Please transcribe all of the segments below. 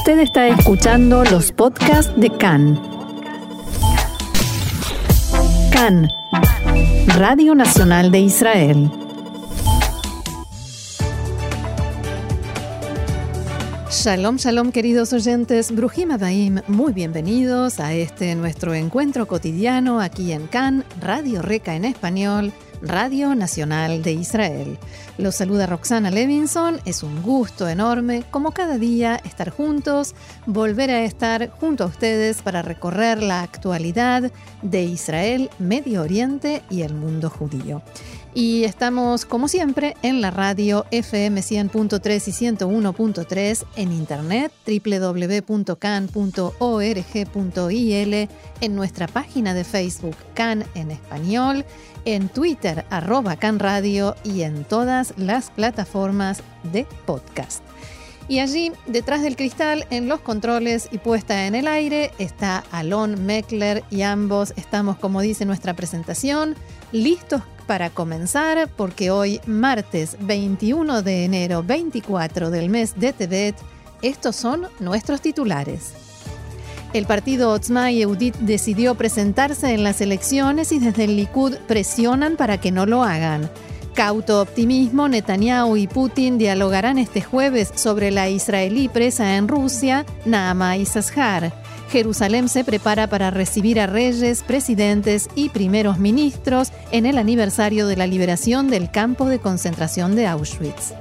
Usted está escuchando los podcasts de CAN. CAN, Radio Nacional de Israel. Shalom, shalom queridos oyentes, Brujim Abaim, muy bienvenidos a este nuestro encuentro cotidiano aquí en CAN, Radio Reca en español, Radio Nacional de Israel. Los saluda Roxana Levinson, es un gusto enorme, como cada día, estar juntos, volver a estar junto a ustedes para recorrer la actualidad de Israel, Medio Oriente y el mundo judío. Y estamos, como siempre, en la radio FM 100.3 y 101.3, en internet www.can.org.il, en nuestra página de Facebook Can en español, en Twitter arroba Can Radio y en todas las plataformas de podcast. Y allí, detrás del cristal, en los controles y puesta en el aire, está Alon Meckler y ambos estamos, como dice nuestra presentación, listos para comenzar porque hoy, martes 21 de enero 24 del mes de Tebet, estos son nuestros titulares. El partido Otzma Yehudit decidió presentarse en las elecciones y desde el Likud presionan para que no lo hagan. Cauto optimismo, Netanyahu y Putin dialogarán este jueves sobre la israelí presa en Rusia, Naama Issachar. Jerusalén se prepara para recibir a reyes, presidentes y primeros ministros en el aniversario de la liberación del campo de concentración de Auschwitz.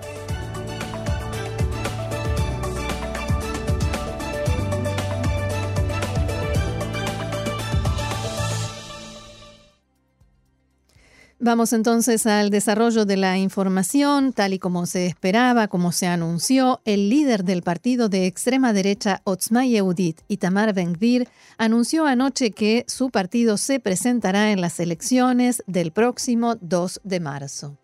Vamos entonces al desarrollo de la información, tal y como se esperaba, como se anunció, el líder del partido de extrema derecha Otzma Yehudit, Itamar Ben-Gvir, anunció anoche que su partido se presentará en las elecciones del próximo 2 de marzo.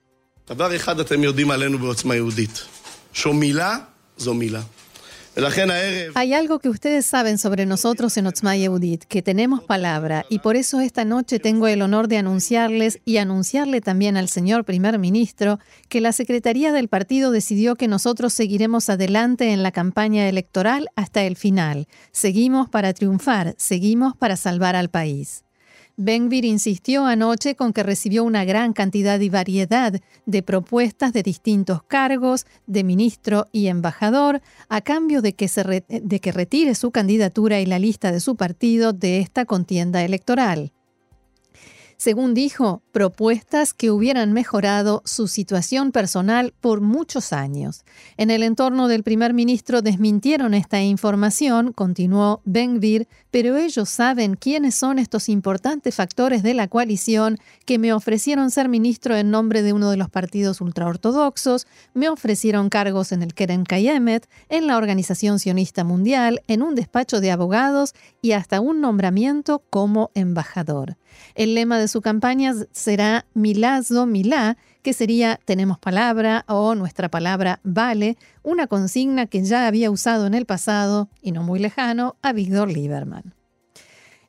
Hay algo que ustedes saben sobre nosotros en Otzma Yehudit, que tenemos palabra, y por eso esta noche tengo el honor de anunciarles y anunciarle también al señor primer ministro que la Secretaría del partido decidió que nosotros seguiremos adelante en la campaña electoral hasta el final. Seguimos para triunfar, seguimos para salvar al país. Benvir insistió anoche con que recibió una gran cantidad y variedad de propuestas de distintos cargos de ministro y embajador a cambio de que, se de que retire su candidatura y la lista de su partido de esta contienda electoral según dijo, propuestas que hubieran mejorado su situación personal por muchos años. En el entorno del primer ministro desmintieron esta información, continuó Benvir, pero ellos saben quiénes son estos importantes factores de la coalición que me ofrecieron ser ministro en nombre de uno de los partidos ultraortodoxos, me ofrecieron cargos en el Keren Kayemet, en la Organización Sionista Mundial, en un despacho de abogados y hasta un nombramiento como embajador. El lema de su campaña será Milazo Milá, que sería tenemos palabra o nuestra palabra vale, una consigna que ya había usado en el pasado, y no muy lejano, a Víctor Lieberman.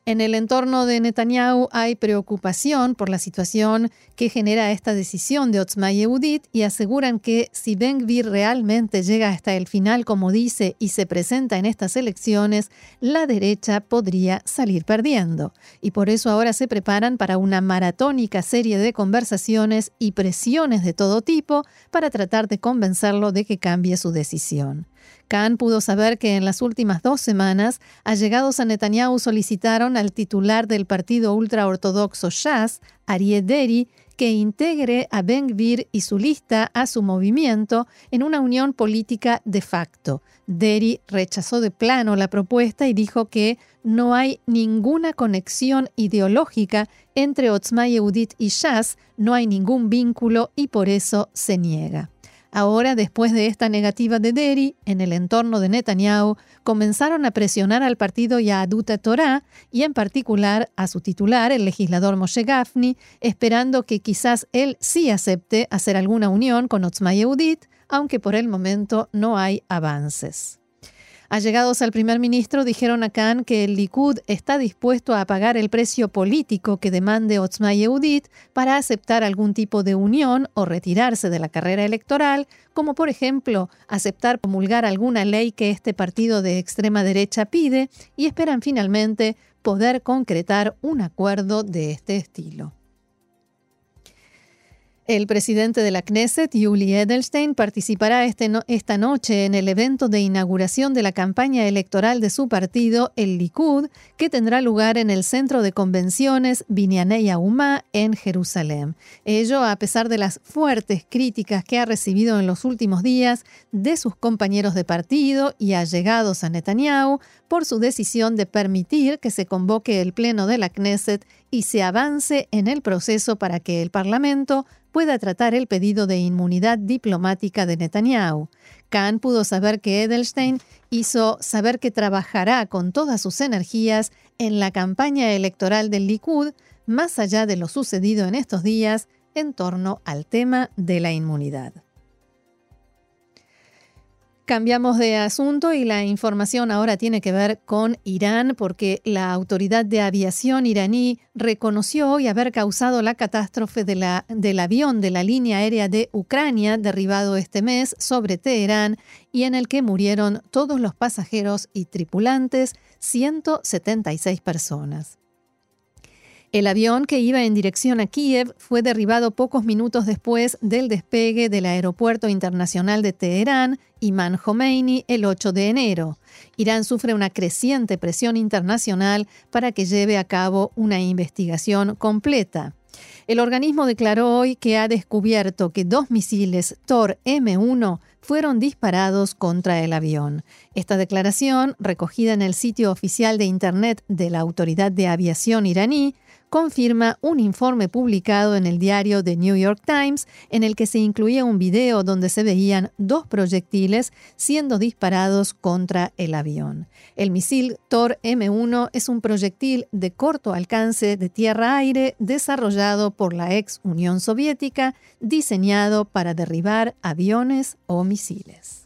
En el entorno de Netanyahu hay preocupación por la situación que genera esta decisión de Otzma Yehudit y aseguran que si Ben Gvir realmente llega hasta el final, como dice, y se presenta en estas elecciones, la derecha podría salir perdiendo. Y por eso ahora se preparan para una maratónica serie de conversaciones y presiones de todo tipo para tratar de convencerlo de que cambie su decisión. Khan pudo saber que en las últimas dos semanas, allegados a Netanyahu solicitaron al titular del partido ultraortodoxo Shas, Arieh Deri, que integre a Ben Gvir y su lista a su movimiento en una unión política de facto. Deri rechazó de plano la propuesta y dijo que no hay ninguna conexión ideológica entre Otzma Yehudit y Shas, no hay ningún vínculo y por eso se niega. Ahora, después de esta negativa de Deri, en el entorno de Netanyahu, comenzaron a presionar al partido Yaduta Torah y en particular a su titular, el legislador Moshe Gafni, esperando que quizás él sí acepte hacer alguna unión con Otzma Yehudit, aunque por el momento no hay avances. Allegados al primer ministro dijeron a Khan que el Likud está dispuesto a pagar el precio político que demande Otzma Yehudit para aceptar algún tipo de unión o retirarse de la carrera electoral, como por ejemplo aceptar promulgar alguna ley que este partido de extrema derecha pide, y esperan finalmente poder concretar un acuerdo de este estilo. El presidente de la Knesset, Yuli Edelstein, participará este esta noche en el evento de inauguración de la campaña electoral de su partido, el Likud, que tendrá lugar en el Centro de Convenciones Binyanei Aumá en Jerusalén. Ello a pesar de las fuertes críticas que ha recibido en los últimos días de sus compañeros de partido y allegados a Netanyahu por su decisión de permitir que se convoque el Pleno de la Knesset y se avance en el proceso para que el Parlamento pueda tratar el pedido de inmunidad diplomática de Netanyahu. Khan pudo saber que Edelstein hizo saber que trabajará con todas sus energías en la campaña electoral del Likud, más allá de lo sucedido en estos días en torno al tema de la inmunidad. Cambiamos de asunto y la información ahora tiene que ver con Irán porque la Autoridad de Aviación iraní reconoció hoy haber causado la catástrofe del avión de la línea aérea de Ucrania derribado este mes sobre Teherán y en el que murieron todos los pasajeros y tripulantes, 176 personas. El avión que iba en dirección a Kiev fue derribado pocos minutos después del despegue del Aeropuerto Internacional de Teherán, Imán Khomeini, el 8 de enero. Irán sufre una creciente presión internacional para que lleve a cabo una investigación completa. El organismo declaró hoy que ha descubierto que dos misiles Tor M1 fueron disparados contra el avión. Esta declaración, recogida en el sitio oficial de Internet de la Autoridad de Aviación iraní, confirma un informe publicado en el diario The New York Times en el que se incluía un video donde se veían dos proyectiles siendo disparados contra el avión. El misil Tor M1 es un proyectil de corto alcance de tierra-aire desarrollado por la ex Unión Soviética, diseñado para derribar aviones o misiles.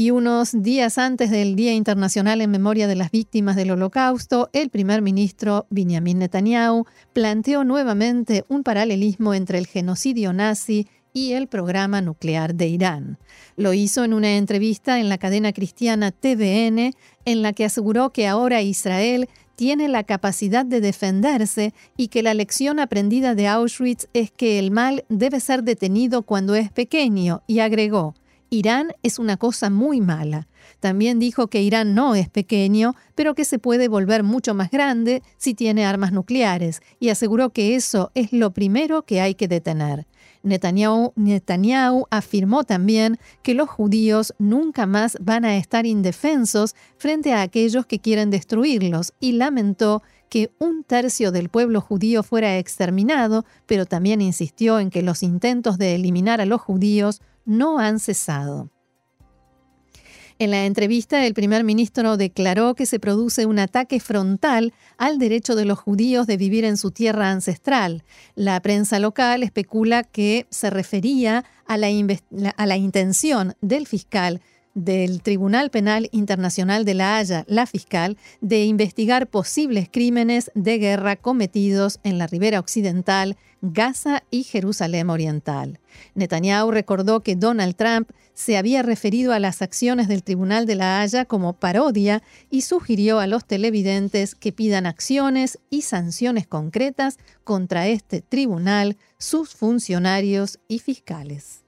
Y unos días antes del Día Internacional en Memoria de las Víctimas del Holocausto, el primer ministro Benjamin Netanyahu planteó nuevamente un paralelismo entre el genocidio nazi y el programa nuclear de Irán. Lo hizo en una entrevista en la cadena cristiana TVN, en la que aseguró que ahora Israel tiene la capacidad de defenderse y que la lección aprendida de Auschwitz es que el mal debe ser detenido cuando es pequeño, y agregó, Irán es una cosa muy mala. También dijo que Irán no es pequeño, pero que se puede volver mucho más grande si tiene armas nucleares, y aseguró que eso es lo primero que hay que detener. Netanyahu, Netanyahu, afirmó también que los judíos nunca más van a estar indefensos frente a aquellos que quieren destruirlos y lamentó que un tercio del pueblo judío fuera exterminado, pero también insistió en que los intentos de eliminar a los judíos no han cesado. En la entrevista, el primer ministro declaró que se produce un ataque frontal al derecho de los judíos de vivir en su tierra ancestral. La prensa local especula que se refería a la, a la intención del fiscal del Tribunal Penal Internacional de La Haya, la fiscal, de investigar posibles crímenes de guerra cometidos en la ribera occidental, Gaza y Jerusalén Oriental. Netanyahu recordó que Donald Trump se había referido a las acciones del Tribunal de La Haya como parodia y sugirió a los televidentes que pidan acciones y sanciones concretas contra este tribunal, sus funcionarios y fiscales.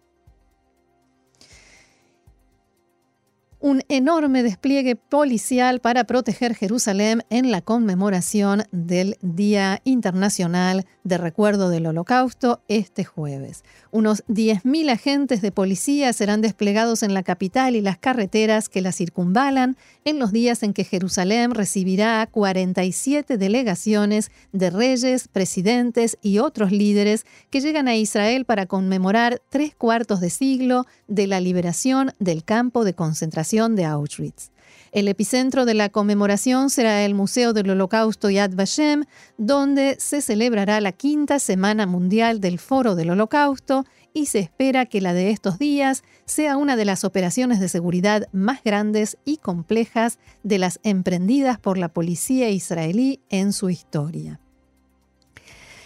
Un enorme despliegue policial para proteger Jerusalén en la conmemoración del Día Internacional de Recuerdo del Holocausto este jueves. Unos 10.000 agentes de policía serán desplegados en la capital y las carreteras que la circunvalan en los días en que Jerusalén recibirá a 47 delegaciones de reyes, presidentes y otros líderes que llegan a Israel para conmemorar tres cuartos de siglo de la liberación del campo de concentración de Auschwitz. El epicentro de la conmemoración será el Museo del Holocausto Yad Vashem, donde se celebrará la quinta Semana Mundial del Foro del Holocausto y se espera que la de estos días sea una de las operaciones de seguridad más grandes y complejas de las emprendidas por la policía israelí en su historia.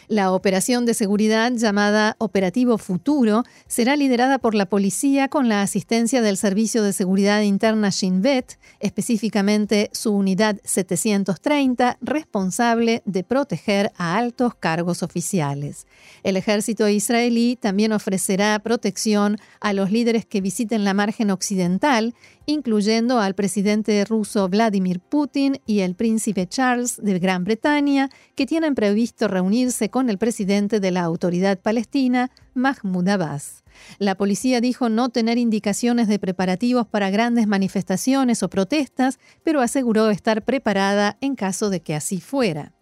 La operación de seguridad llamada Operativo Futuro será liderada por la policía con la asistencia del Servicio de Seguridad Interna Shin Bet, específicamente su unidad 730, responsable de proteger a altos cargos oficiales. El ejército israelí también ofrecerá protección a los líderes que visiten la margen occidental incluyendo al presidente ruso Vladimir Putin y el príncipe Charles de Gran Bretaña, que tienen previsto reunirse con el presidente de la autoridad palestina, Mahmoud Abbas. La policía dijo no tener indicaciones de preparativos para grandes manifestaciones o protestas, pero aseguró estar preparada en caso de que así fuera.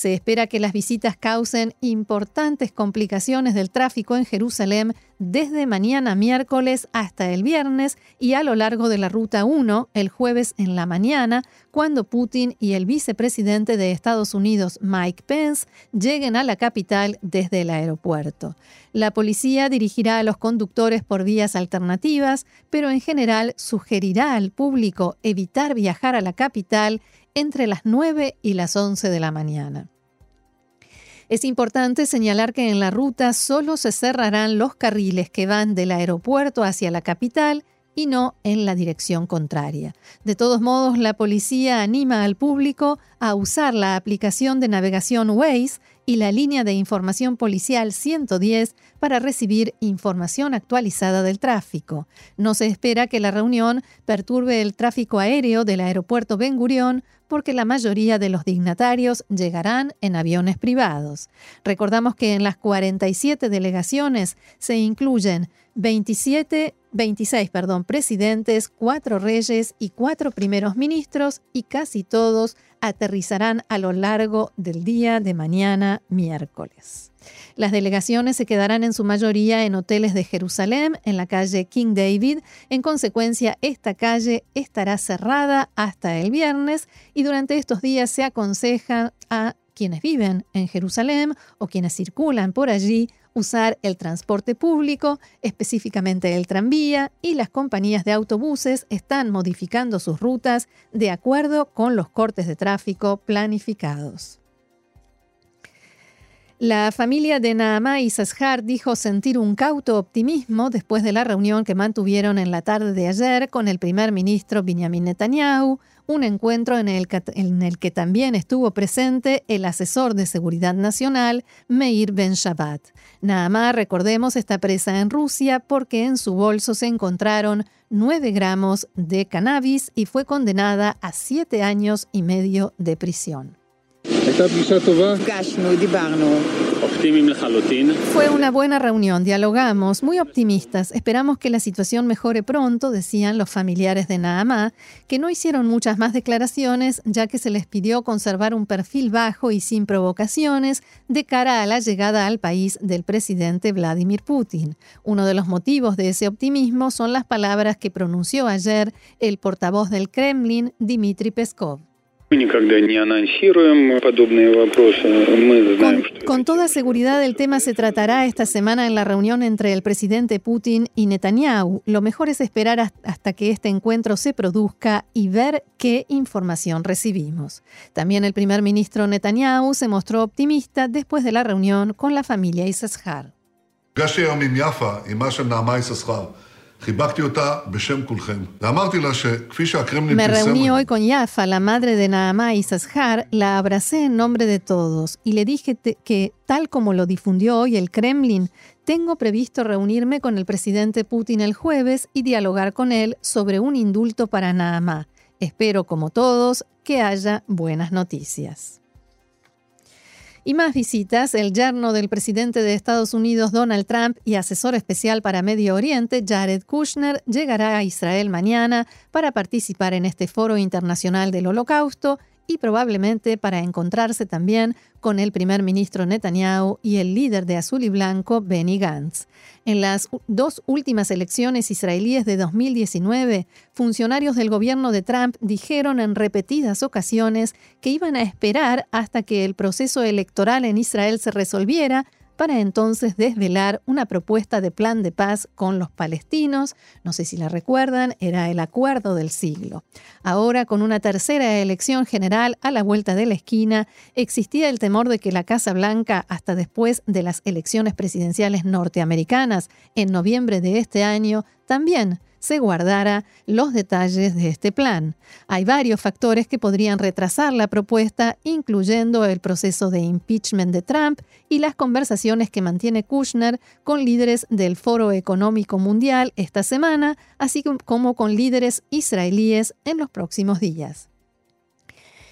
Se espera que las visitas causen importantes complicaciones del tráfico en Jerusalén desde mañana miércoles hasta el viernes y a lo largo de la Ruta 1 el jueves en la mañana, cuando Putin y el vicepresidente de Estados Unidos, Mike Pence, lleguen a la capital desde el aeropuerto. La policía dirigirá a los conductores por vías alternativas, pero en general sugerirá al público evitar viajar a la capital entre las 9 y las 11 de la mañana. Es importante señalar que en la ruta solo se cerrarán los carriles que van del aeropuerto hacia la capital y no en la dirección contraria. De todos modos, la policía anima al público a usar la aplicación de navegación Waze y la línea de información policial 110 para recibir información actualizada del tráfico. No se espera que la reunión perturbe el tráfico aéreo del aeropuerto Ben Gurión porque la mayoría de los dignatarios llegarán en aviones privados. Recordamos que en las 47 delegaciones se incluyen 27 26 perdón, presidentes, cuatro reyes y cuatro primeros ministros y casi todos aterrizarán a lo largo del día de mañana miércoles. Las delegaciones se quedarán en su mayoría en hoteles de Jerusalén, en la calle King David. En consecuencia, esta calle estará cerrada hasta el viernes y durante estos días se aconseja a quienes viven en Jerusalén o quienes circulan por allí usar el transporte público, específicamente el tranvía, y las compañías de autobuses están modificando sus rutas de acuerdo con los cortes de tráfico planificados. La familia de Naamá y dijo sentir un cauto optimismo después de la reunión que mantuvieron en la tarde de ayer con el primer ministro Benjamin Netanyahu, un encuentro en el, que, también estuvo presente el asesor de seguridad nacional, Meir Ben Shabbat. Naamá, recordemos, está presa en Rusia porque en su bolso se encontraron 9 gramos de cannabis y fue condenada a siete años y medio de prisión. Fue una buena reunión, dialogamos, muy optimistas. Esperamos que la situación mejore pronto, decían los familiares de Naamá, que no hicieron muchas más declaraciones ya que se les pidió conservar un perfil bajo y sin provocaciones de cara a la llegada al país del presidente Vladimir Putin. Uno de los motivos de ese optimismo son las palabras que pronunció ayer el portavoz del Kremlin, Dmitry Peskov. Con, toda seguridad el tema se tratará esta semana en la reunión entre el presidente Putin y Netanyahu. Lo mejor es esperar hasta que este encuentro se produzca y ver qué información recibimos. También el primer ministro Netanyahu se mostró optimista después de la reunión con la familia Issachar. Me reuní hoy con Yafa, la madre de Naamá y Sashar, la abracé en nombre de todos y le dije que, tal como lo difundió hoy el Kremlin, tengo previsto reunirme con el presidente Putin el jueves y dialogar con él sobre un indulto para Naamá. Espero, como todos, que haya buenas noticias. Y más visitas, el yerno del presidente de Estados Unidos Donald Trump y asesor especial para Medio Oriente Jared Kushner llegará a Israel mañana para participar en este foro internacional del Holocausto y probablemente para encontrarse también con el primer ministro Netanyahu y el líder de Azul y Blanco, Benny Gantz. En las dos últimas elecciones israelíes de 2019, funcionarios del gobierno de Trump dijeron en repetidas ocasiones que iban a esperar hasta que el proceso electoral en Israel se resolviera para entonces desvelar una propuesta de plan de paz con los palestinos. No sé si la recuerdan, era el acuerdo del siglo. Ahora, con una tercera elección general a la vuelta de la esquina, existía el temor de que la Casa Blanca, hasta después de las elecciones presidenciales norteamericanas en noviembre de este año, también se guardara los detalles de este plan. Hay varios factores que podrían retrasar la propuesta, incluyendo el proceso de impeachment de Trump y las conversaciones que mantiene Kushner con líderes del Foro Económico Mundial esta semana, así como con líderes israelíes en los próximos días.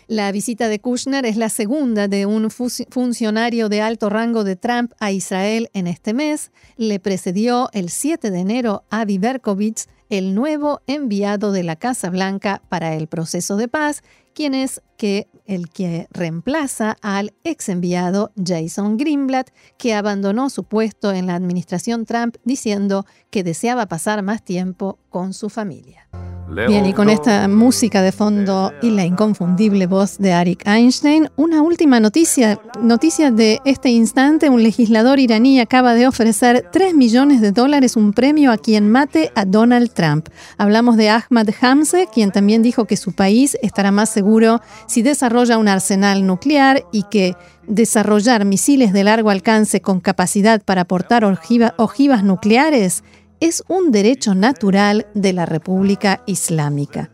La visita de Kushner es la segunda de un funcionario de alto rango de Trump a Israel en este mes. Le precedió el 7 de enero a Berkovitz, el nuevo enviado de la Casa Blanca para el proceso de paz, quien es que el que reemplaza al ex enviado Jason Greenblatt, que abandonó su puesto en la administración Trump diciendo que deseaba pasar más tiempo con su familia. Bien, y con esta música de fondo y la inconfundible voz de Arik Einstein, una última noticia, noticia de este instante, un legislador iraní acaba de ofrecer 3 millones de dólares un premio a quien mate a Donald Trump. Hablamos de Ahmad Hamze, quien también dijo que su país estará más seguro si desarrolla un arsenal nuclear y que desarrollar misiles de largo alcance con capacidad para portar ojivas nucleares es un derecho natural de la República Islámica.